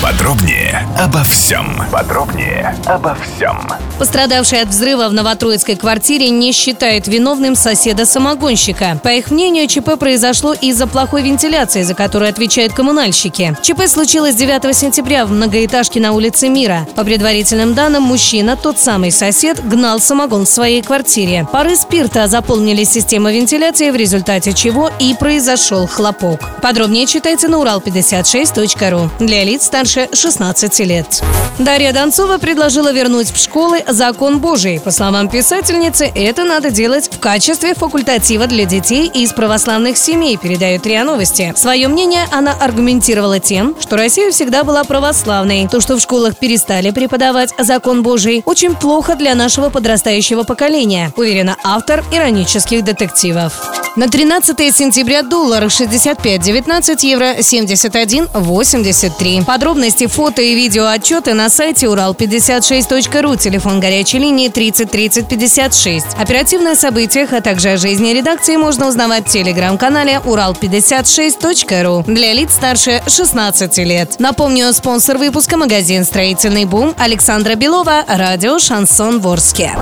Подробнее обо всем. Подробнее обо всем. Пострадавший от взрыва в новотроицкой квартире не считает виновным соседа-самогонщика. По их мнению, ЧП произошло из-за плохой вентиляции, за которую отвечают коммунальщики. ЧП случилось 9 сентября в многоэтажке на улице Мира. По предварительным данным, мужчина, тот самый сосед, гнал самогон в своей квартире. Пары спирта заполнили систему вентиляции, в результате чего и произошел хлопок. Подробнее читайте на урал56.ру. Для лиц старше 16 лет. Дарья Донцова предложила вернуть в школы закон Божий. По словам писательницы, это надо делать в качестве факультатива для детей из православных семей, передают РИА Новости. Свое мнение она аргументировала тем, что Россия всегда была православной. То, что в школах перестали преподавать закон Божий, очень плохо для нашего подрастающего поколения, уверена автор иронических детективов. На 13 сентября доллар 65.19, евро 71.83. Подробности, фото и видео отчеты на сайте урал56.ру, телефон горячей линии 30 30 56. Оперативные события, а также о жизни редакции можно узнавать в телеграм-канале урал56.ру для лиц старше 16 лет. Напомню, спонсор выпуска магазин «Строительный бум» Александра Белова, радио «Шансон Ворске».